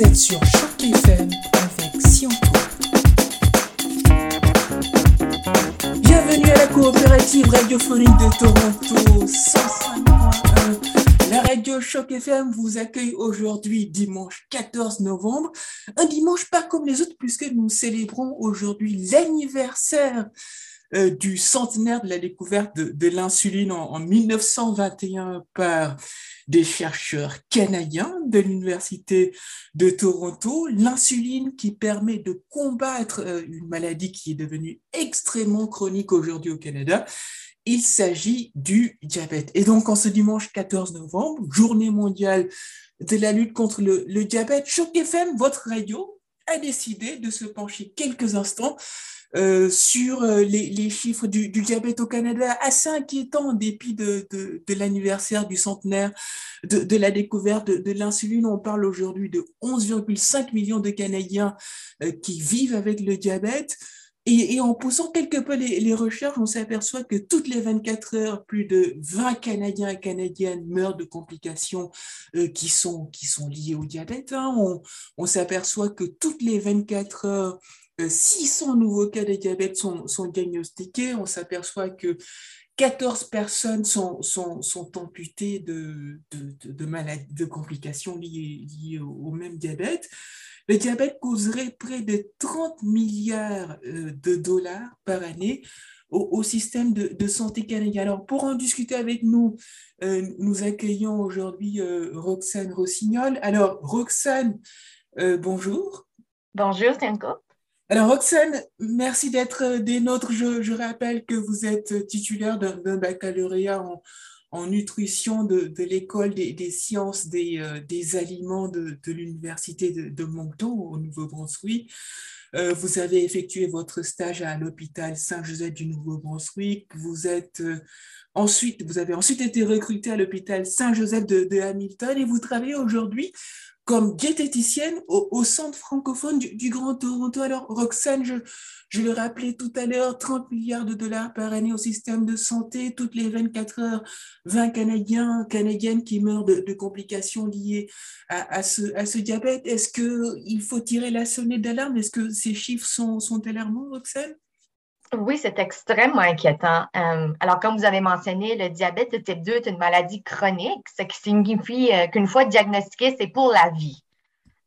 Vous êtes sur Choc FM avec Sionto. Bienvenue à la coopérative radiophonique de Toronto 105.1. La radio Choc FM vous accueille aujourd'hui dimanche 14 novembre. Un dimanche pas comme les autres puisque nous célébrons aujourd'hui l'anniversaire euh, du centenaire de la découverte de, l'insuline en, en 1921 par des chercheurs canadiens de l'Université de Toronto, l'insuline qui permet de combattre euh, une maladie qui est devenue extrêmement chronique aujourd'hui au Canada. Il s'agit du diabète. Et donc, en ce dimanche 14 novembre, journée mondiale de la lutte contre le, diabète, Choc votre radio, a décidé de se pencher quelques instants euh, sur euh, les, chiffres du, diabète au Canada, assez inquiétant en dépit de, l'anniversaire du centenaire de, la découverte de, l'insuline. On parle aujourd'hui de 11,5 millions de Canadiens euh, qui vivent avec le diabète. Et, en poussant quelque peu les, recherches, on s'aperçoit que toutes les 24 heures, plus de 20 Canadiens et Canadiennes meurent de complications qui, sont, qui sont liées au diabète. Hein. On s'aperçoit que toutes les 24 heures, 600 nouveaux cas de diabète sont, diagnostiqués. On s'aperçoit que 14 personnes sont, sont, sont amputées de, de, de, de, complications liées, liées au, même diabète. Le diabète causerait près de 30 milliards de dollars par année au, système de, santé canadien. Alors, pour en discuter avec nous, euh, nous accueillons aujourd'hui euh, Roxane Rossignol. Alors, Roxane, euh, bonjour. Bonjour, Tenko. Alors, Roxane, merci d'être des nôtres. Je, rappelle que vous êtes titulaire d'un baccalauréat en, nutrition de, l'école des, sciences des, euh, des aliments de, l'Université de, Moncton au Nouveau-Brunswick. Euh, vous avez effectué votre stage à l'hôpital Saint-Joseph du Nouveau-Brunswick. Vous euh, vous avez ensuite été recruté à l'hôpital Saint-Joseph de Hamilton et vous travaillez aujourd'hui comme diététicienne au, centre francophone du, Grand Toronto. Alors, Roxane, je, le rappelais tout à l'heure, 30 milliards de dollars par année au système de santé, toutes les 24 heures, 20 Canadiens, Canadiennes qui meurent de, complications liées à, ce, diabète. Est-ce qu'il faut tirer la sonnette d'alarme? Est-ce que ces chiffres sont alarmants, Roxane? Oui, c'est extrêmement inquiétant. Euh, alors, comme vous avez mentionné, le diabète de type 2 est une maladie chronique, ce qui signifie euh, qu'une fois diagnostiqué, c'est pour la vie.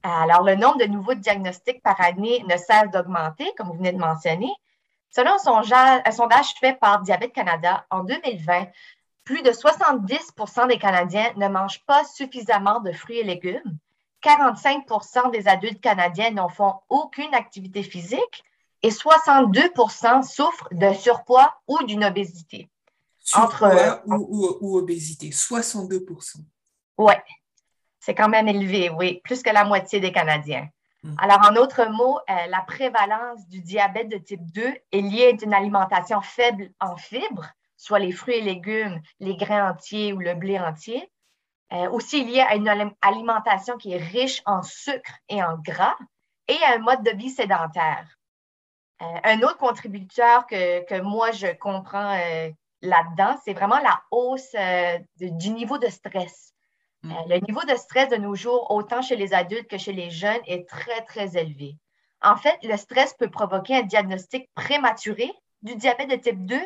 Alors, le nombre de nouveaux diagnostics par année ne cesse d'augmenter, comme vous venez de mentionner. Selon un sondage fait par Diabète Canada, en 2020, plus de 70% des Canadiens ne mangent pas suffisamment de fruits et légumes. 45% des adultes canadiens n'en font aucune activité physique et 62% souffrent de surpoids ou d'une obésité. Surpoids Entre, ou, ou, ou, obésité, 62% Oui, c'est quand même élevé, oui, plus que la moitié des Canadiens. Mmh. Alors, en d'autres mots, euh, la prévalence du diabète de type 2 est liée à une alimentation faible en fibres, soit les fruits et légumes, les grains entiers ou le blé entier. Euh, aussi liée à une alimentation qui est riche en sucre et en gras et à un mode de vie sédentaire. Euh, un autre contributeur que, que, moi, je comprends euh, là-dedans, c'est vraiment la hausse euh, de, du niveau de stress. Mm. le niveau de stress de nos jours, autant chez les adultes que chez les jeunes, est très, très élevé. En fait, le stress peut provoquer un diagnostic prématuré du diabète de type 2.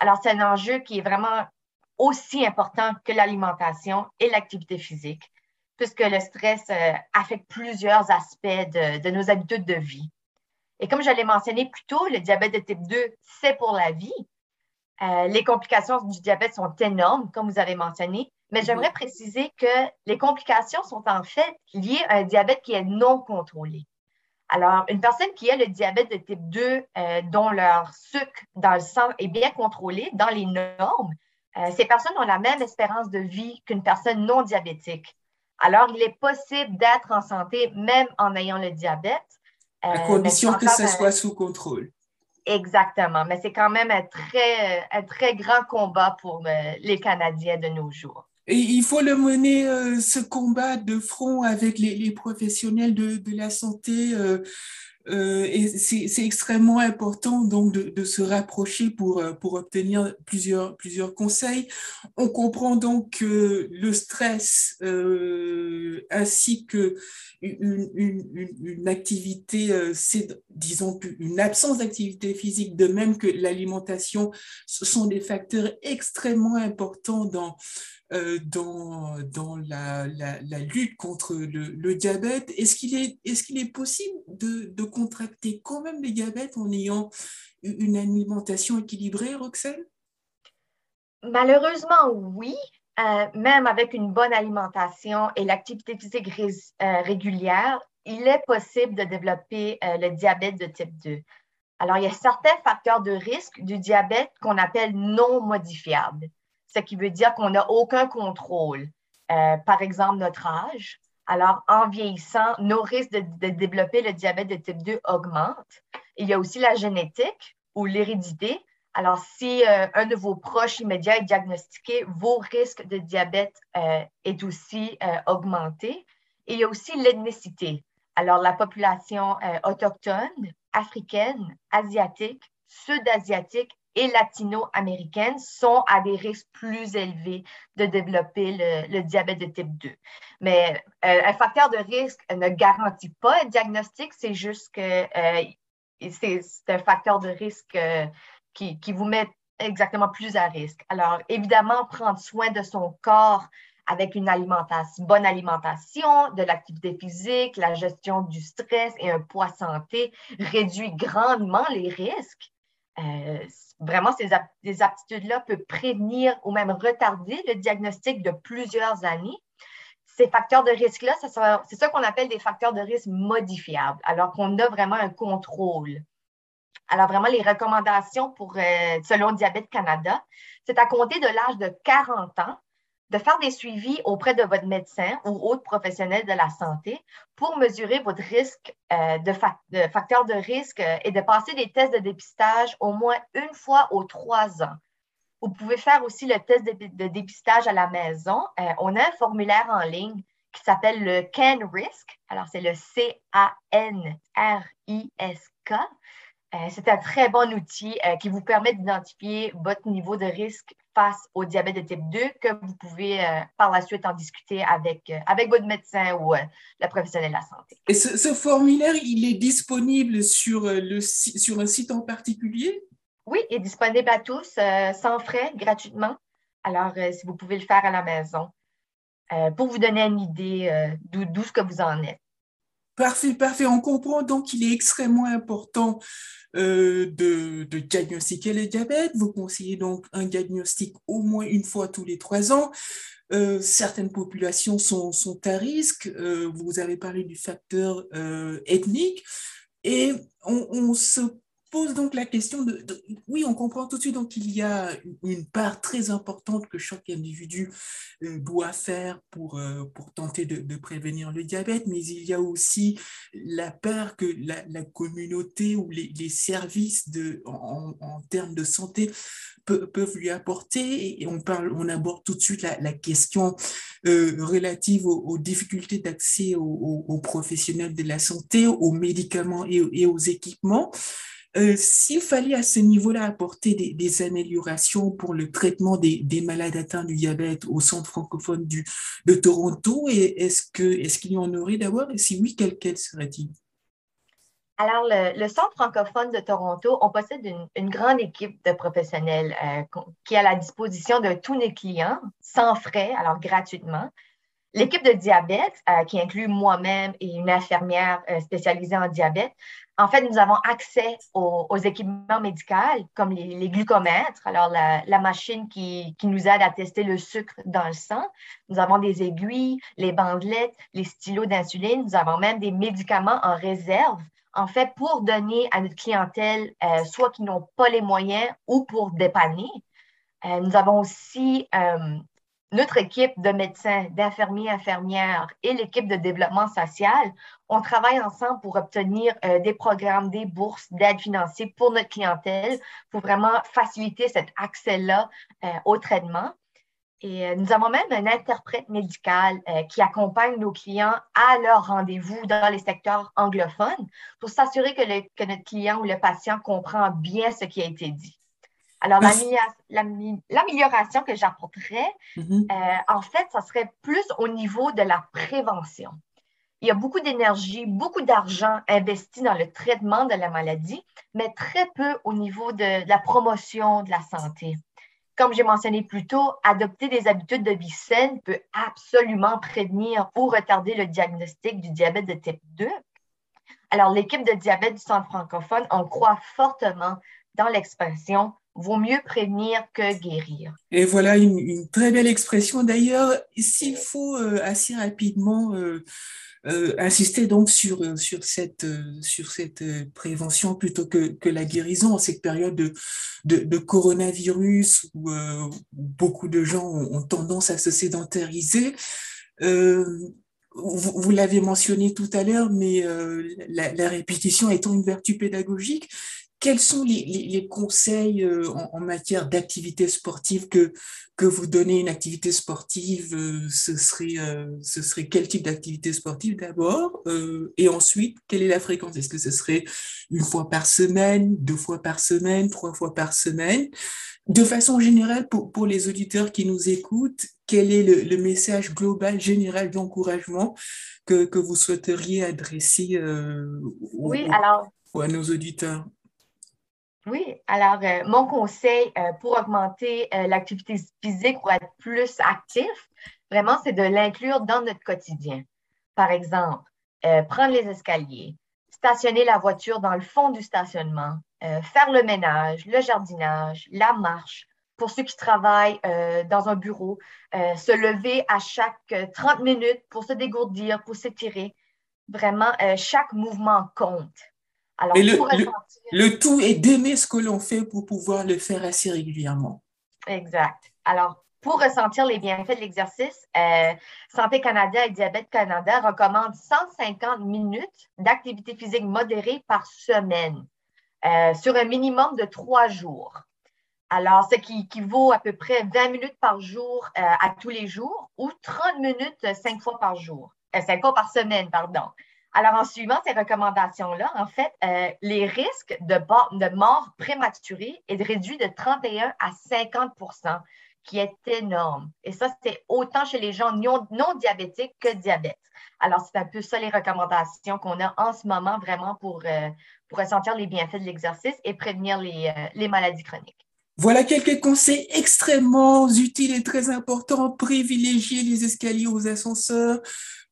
Alors, c'est un enjeu qui est vraiment aussi important que l'alimentation et l'activité physique, puisque le stress affecte plusieurs aspects de, de nos habitudes de vie. Et comme je l'ai mentionné plus tôt, le diabète de type 2, c'est pour la vie. Euh, les complications du diabète sont énormes, comme vous avez mentionné, mais j'aimerais préciser que les complications sont en fait liées à un diabète qui est non contrôlé. Alors, une personne qui a le diabète de type 2, euh, dont leur sucre dans le sang est bien contrôlé dans les normes, euh, ces personnes ont la même espérance de vie qu'une personne non diabétique. Alors, il est possible d'être en santé même en ayant le diabète, à condition que ce soit sous contrôle. Exactement, mais c'est quand même un très, un très grand combat pour euh, les Canadiens de nos jours. Et il faut le mener, euh, ce combat de front avec les, les professionnels de, de, la santé. Euh, Euh, c'est extrêmement important donc de, se rapprocher pour, euh, obtenir plusieurs, conseils. On comprend donc que le stress euh, ainsi que une, activité, disons une absence d'activité physique, de même que l'alimentation, ce sont des facteurs extrêmement importants dans dans, dans la, la, lutte contre le, le diabète. Est-ce qu'il est, est, qu'il est possible de, de, contracter quand même le diabète en ayant une alimentation équilibrée, Roxane? Malheureusement, oui. Euh, même avec une bonne alimentation et l'activité physique euh, régulière, il est possible de développer euh, le diabète de type 2. Alors, il y a certains facteurs de risque du diabète qu'on appelle non modifiables ce qui veut dire qu'on n'a aucun contrôle. Euh, par exemple, notre âge. Alors, en vieillissant, nos risques de, développer le diabète de type 2 augmentent. Il y a aussi la génétique ou l'hérédité. Alors, si euh, un de vos proches immédiats est diagnostiqué, vos risques de diabète euh, est aussi augmenté. Et il y a aussi l'ethnicité. Alors, la population autochtone, africaine, asiatique, sud-asiatique et latino-américaines sont à des risques plus élevés de développer le, diabète de type 2. Mais euh, un facteur de risque ne garantit pas un diagnostic, c'est juste que euh, c'est un facteur de risque euh, qui, vous met exactement plus à risque. Alors, évidemment, prendre soin de son corps avec une alimentation, bonne alimentation, de l'activité physique, la gestion du stress et un poids santé réduit grandement les risques. Euh, vraiment, ces, aptitudes-là peuvent prévenir ou même retarder le diagnostic de plusieurs années. Ces facteurs de risque-là, c'est ça qu'on appelle des facteurs de risque modifiables, alors qu'on a vraiment un contrôle. Alors, vraiment, les recommandations pour, euh, selon Diabète Canada, c'est à compter de l'âge de 40 ans, de faire des suivis auprès de votre médecin ou autre professionnel de la santé pour mesurer votre risque euh, de, facteurs de risque euh, et de passer des tests de dépistage au moins une fois aux trois ans. Vous pouvez faire aussi le test de, dépistage à la maison. Euh, on a un formulaire en ligne qui s'appelle le CAN Risk. Alors, c'est le C-A-N-R-I-S-K. c'est un très bon outil qui vous permet d'identifier votre niveau de risque face au diabète de type 2 que vous pouvez euh, par la suite en discuter avec, euh, avec votre médecin ou euh, le professionnel de la santé. Et ce, formulaire, il est disponible sur, le, sur un site en particulier? Oui, il est disponible à tous, sans frais, gratuitement. Alors, si vous pouvez le faire à la maison, pour vous donner une idée d'où ce que vous en êtes. Parfait, parfait. On comprend donc qu'il est extrêmement important euh, de, diagnostiquer le diabète. Vous conseillez donc un diagnostic au moins une fois tous les trois ans. Euh, certaines populations sont, à risque. Euh, vous avez parlé du facteur ethnique. Et on se pose donc la question de, oui, on comprend tout de suite. Donc il y a une part très importante que chaque individu euh, doit faire pour, euh, pour tenter de, prévenir le diabète, mais il y a aussi la part que la, communauté ou les, services de, en, termes de santé peuvent lui apporter. Et on parle, on aborde tout de suite la, question euh, relative aux, difficultés d'accès aux, professionnels de la santé, aux médicaments et aux équipements. Euh, s'il fallait à ce niveau-là apporter des, améliorations pour le traitement des, malades atteints du diabète au centre francophone de Toronto, est-ce qu'il y en aurait d'abord? Et si oui, quel, quel serait-il? Alors, le, Centre francophone de Toronto, on possède une, grande équipe de professionnels euh, qui est à la disposition de tous nos clients, sans frais, alors gratuitement. L'équipe de diabète, euh, qui inclut moi-même et une infirmière spécialisée en diabète, en fait, nous avons accès aux, équipements médicaux comme les, glucomètres, alors la, machine qui, nous aide à tester le sucre dans le sang. Nous avons des aiguilles, les bandelettes, les stylos d'insuline. Nous avons même des médicaments en réserve, en fait, pour donner à notre clientèle, euh, soit qui n'ont pas les moyens ou pour dépanner. Euh, nous avons aussi euh, notre équipe de médecins, d'infirmiers, infirmières et l'équipe de développement social, on travaille ensemble pour obtenir euh, des programmes, des bourses d'aide financière pour notre clientèle, pour vraiment faciliter cet accès-là euh, au traitement. Et euh, nous avons même un interprète médical qui accompagne nos clients à leur rendez-vous dans les secteurs anglophones pour s'assurer que, notre client ou le patient comprend bien ce qui a été dit. Alors, l'amélioration que j'apporterais, mm-hmm. en fait, ça serait plus au niveau de la prévention. Il y a beaucoup d'énergie, beaucoup d'argent investi dans le traitement de la maladie, mais très peu au niveau de, la promotion de la santé. Comme j'ai mentionné plus tôt, adopter des habitudes de vie saines peut absolument prévenir ou retarder le diagnostic du diabète de type 2. Alors, l'équipe de diabète du centre francophone, on croit fortement dans l'expansion vaut mieux prévenir que guérir. Et voilà une, très belle expression. D'ailleurs, s'il faut euh, assez rapidement euh, euh, insister donc sur, sur cette, sur cette prévention plutôt que, que la guérison en cette période de, de, coronavirus où, beaucoup de gens ont, tendance à se sédentariser. vous, l'avez mentionné tout à l'heure, mais la, répétition étant une vertu pédagogique, quels sont les, conseils euh, en, matière d'activité sportive que, que vous donnez une activité sportive euh, ce, serait, euh, ce serait quel type d'activité sportive d'abord Et ensuite, quelle est la fréquence? Est-ce que ce serait une fois par semaine, deux fois par semaine, trois fois par semaine? De façon générale, pour, pour les auditeurs qui nous écoutent, quel est le, message global, général d'encouragement que, que vous souhaiteriez adresser oui, alors, à nos auditeurs? Oui, alors euh, mon conseil euh, pour augmenter euh, l'activité physique ou être plus actif, vraiment, c'est de l'inclure dans notre quotidien. Par exemple, prendre les escaliers, stationner la voiture dans le fond du stationnement, faire le ménage, le jardinage, la marche. Pour ceux qui travaillent dans un bureau, se lever à chaque 30 minutes pour se dégourdir, pour s'étirer. Vraiment, chaque mouvement compte. Alors, le, tout est d'aimer ce que l'on fait pour pouvoir le faire assez régulièrement. Exact. Alors, pour ressentir les bienfaits de l'exercice, euh, Santé Canada et Diabète Canada recommandent 150 minutes d'activité physique modérée par semaine euh, sur un minimum de trois jours. Alors, ce qui équivaut à peu près 20 minutes par jour euh, à tous les jours ou 30 minutes cinq fois par jour, cinq fois par semaine, pardon. Alors, en suivant ces recommandations-là, en fait, euh, les risques de, mort prématurée est réduit de 31 à 50% qui est énorme. Et ça, c'est autant chez les gens non, diabétiques que diabète. Alors, c'est un peu ça les recommandations qu'on a en ce moment vraiment pour, euh, pour ressentir les bienfaits de l'exercice et prévenir les, euh, les maladies chroniques. Voilà quelques conseils extrêmement utiles et très importants. Privilégier les escaliers aux ascenseurs,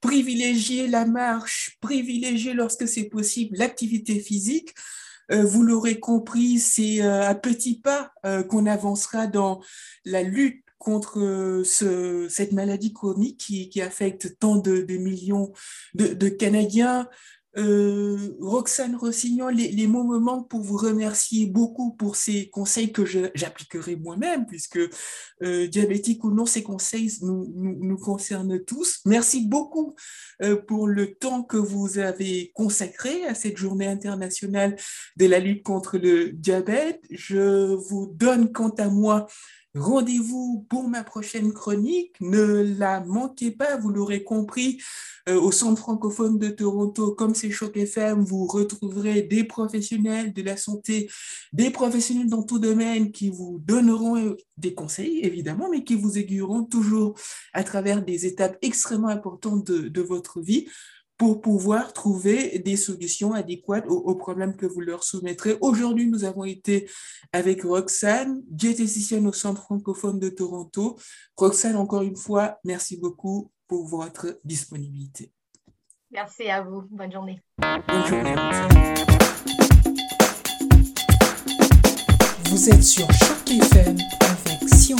privilégier la marche, privilégier lorsque c'est possible l'activité physique. Euh, vous l'aurez compris, c'est euh, à petits pas euh, qu'on avancera dans la lutte contre cette maladie chronique qui, affecte tant de, millions de Canadiens. Euh, Roxane Rossignon, les, mots me manquent pour vous remercier beaucoup pour ces conseils que j'appliquerai moi-même, puisque euh, diabétique ou non, ces conseils nous, nous, concernent tous. Merci beaucoup euh, pour le temps que vous avez consacré à cette journée internationale de la lutte contre le diabète. Je vous donne quant à moi Rendez-vous pour ma prochaine chronique. Ne la manquez pas, vous l'aurez compris, euh, au Centre francophone de Toronto, comme c'est Choc FM, vous retrouverez des professionnels de la santé, des professionnels dans tout domaine qui vous donneront euh, des conseils, évidemment, mais qui vous aiguilleront toujours à travers des étapes extrêmement importantes de votre vie pour pouvoir trouver des solutions adéquates aux, problèmes que vous leur soumettrez. Aujourd'hui, nous avons été avec Roxane, diététicienne au Centre francophone de Toronto. Roxane, encore une fois, merci beaucoup pour votre disponibilité. Merci à vous. Bonne journée. Bonne journée. Vous êtes sur Choc FM avec Sion